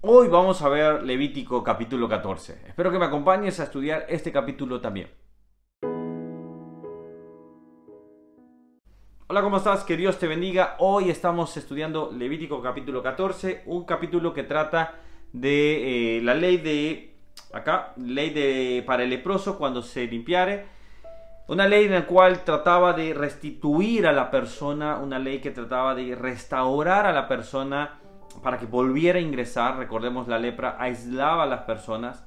Hoy vamos a ver Levítico capítulo 14. Espero que me acompañes a estudiar este capítulo también. Hola, ¿cómo estás? Que Dios te bendiga. Hoy estamos estudiando Levítico capítulo 14, un capítulo que trata de eh, la ley de, acá, ley de, para el leproso cuando se limpiare. Una ley en la cual trataba de restituir a la persona, una ley que trataba de restaurar a la persona para que volviera a ingresar. Recordemos, la lepra aislaba a las personas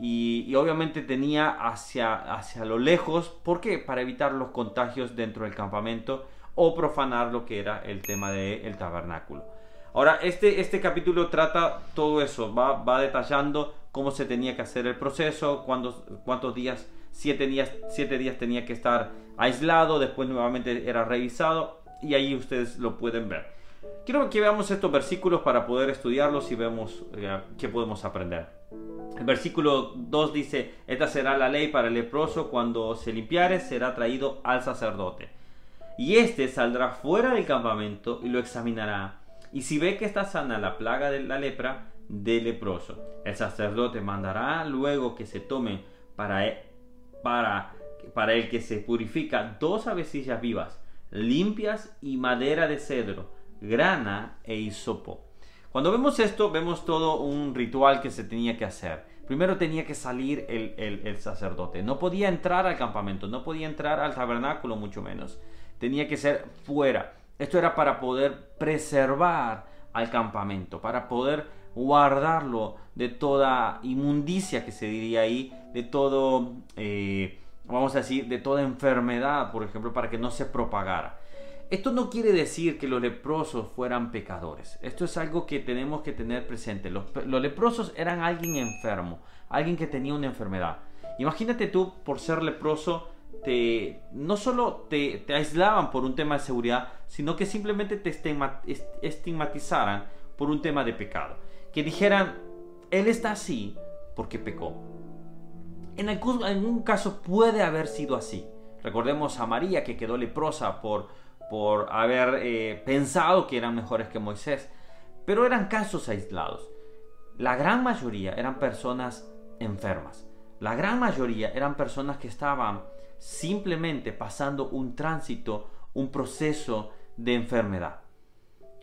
y, obviamente tenía hacia, hacia lo lejos. ¿Por qué? Para evitar los contagios dentro del campamento o profanar lo que era el tema del tabernáculo. Ahora, este, este capítulo trata todo eso, va, va detallando cómo se tenía que hacer el proceso, cuántos, cuántos días, siete días, siete días tenía que estar aislado, después nuevamente era revisado y ahí ustedes lo pueden ver. Quiero que veamos estos versículos para poder estudiarlos y vemos eh, qué podemos aprender. El versículo 2 dice, esta será la ley para el leproso, cuando se limpiare será traído al sacerdote y éste saldrá fuera del campamento y lo examinará. Y si ve que está sana la plaga de la lepra, de leproso. El sacerdote mandará luego que se tome para, e, para, para el que se purifica dos avecillas vivas, limpias y madera de cedro, grana e hisopo. Cuando vemos esto, vemos todo un ritual que se tenía que hacer. Primero tenía que salir el, sacerdote. No podía entrar al campamento, no podía entrar al tabernáculo, mucho menos tenía que ser fuera. Esto era para poder preservar al campamento, para poder guardarlo de toda inmundicia que se diría ahí, de todo, eh, vamos a decir, de toda enfermedad, por ejemplo, para que no se propagara. Esto no quiere decir que los leprosos fueran pecadores. Esto es algo que tenemos que tener presente. Los, leprosos eran alguien enfermo, alguien que tenía una enfermedad. Imagínate tú, por ser leproso, no solo te, aislaban por un tema de seguridad, sino que simplemente te estigmatizaran por un tema de pecado. Que dijeran, él está así porque pecó. En algún, caso puede haber sido así. Recordemos a María que quedó leprosa por, por haber eh, pensado que eran mejores que Moisés. Pero eran casos aislados. La gran mayoría eran personas enfermas. La gran mayoría eran personas que estaban simplemente pasando un tránsito, un proceso de enfermedad.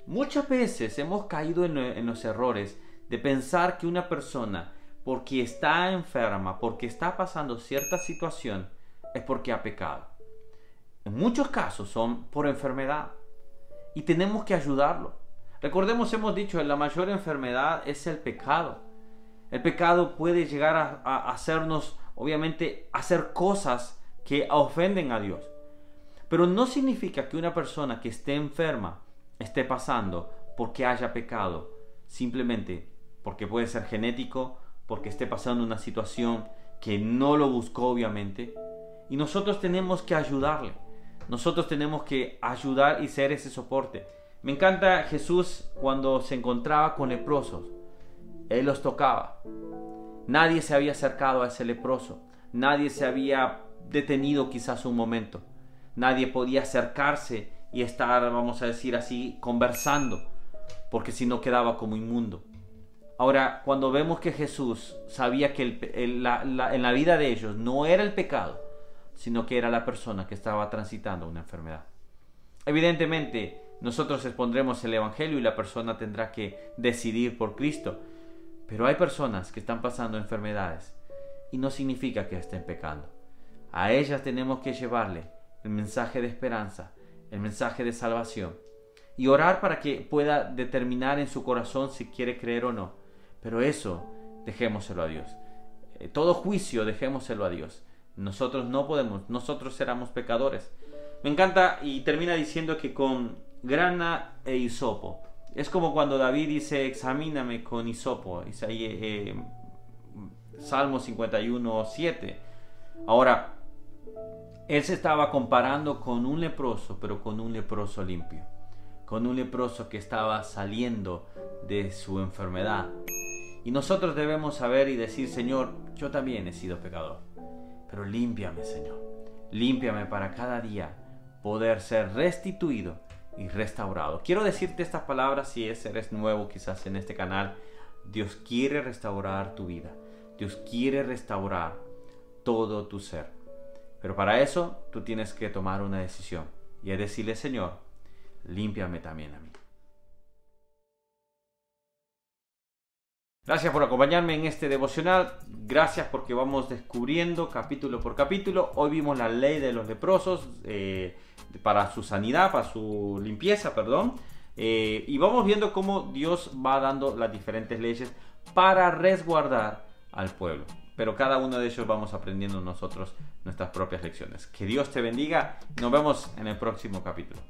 Muchas veces hemos caído en, los errores de pensar que una persona, porque está enferma, porque está pasando cierta situación, es porque ha pecado. En muchos casos son por enfermedad y tenemos que ayudarlo. Recordemos, hemos dicho, que la mayor enfermedad es el pecado. El pecado puede llegar a, hacernos, obviamente, hacer cosas que ofenden a Dios. Pero no significa que una persona que esté enferma esté pasando porque haya pecado, simplemente porque puede ser genético, porque esté pasando una situación que no lo buscó obviamente. Y nosotros tenemos que ayudarle. Nosotros tenemos que ayudar y ser ese soporte. Me encanta Jesús cuando se encontraba con leprosos. Él los tocaba. Nadie se había acercado a ese leproso. Nadie se había detenido quizás un momento. Nadie podía acercarse y estar, vamos a decir así, conversando, porque si no quedaba como inmundo. Ahora, cuando vemos que Jesús sabía que en la vida de ellos no era el pecado, sino que era la persona que estaba transitando una enfermedad. Evidentemente, nosotros expondremos el Evangelio y la persona tendrá que decidir por Cristo, pero hay personas que están pasando enfermedades y no significa que estén pecando. A ellas tenemos que llevarle el mensaje de esperanza, el mensaje de salvación y orar para que pueda determinar en su corazón si quiere creer o no. Pero eso dejémoselo a Dios. Eh, todo juicio dejémoselo a Dios. Nosotros no podemos, nosotros éramos pecadores. Me encanta y termina diciendo que con grana e hisopo. Es como cuando David dice, examíname con hisopo. Eh, Salmo 51, 7. Ahora, él se estaba comparando con un leproso, pero con un leproso limpio, con un leproso que estaba saliendo de su enfermedad. Y nosotros debemos saber y decir, Señor, yo también he sido pecador, pero límpiame, Señor, límpiame para cada día poder ser restituido y restaurado. Quiero decirte estas palabras si eres nuevo quizás en este canal Dios quiere restaurar tu vida. Dios quiere restaurar todo tu ser. Pero para eso tú tienes que tomar una decisión y es decirle, Señor, límpiame también a mí. Gracias por acompañarme en este devocional. Gracias porque vamos descubriendo capítulo por capítulo. Hoy vimos la ley de los leprosos eh, para su sanidad, para su limpieza, perdón. Eh, y vamos viendo cómo Dios va dando las diferentes leyes para resguardar al pueblo. Pero cada uno de ellos vamos aprendiendo nosotros nuestras propias lecciones. Que Dios te bendiga. Nos vemos en el próximo capítulo.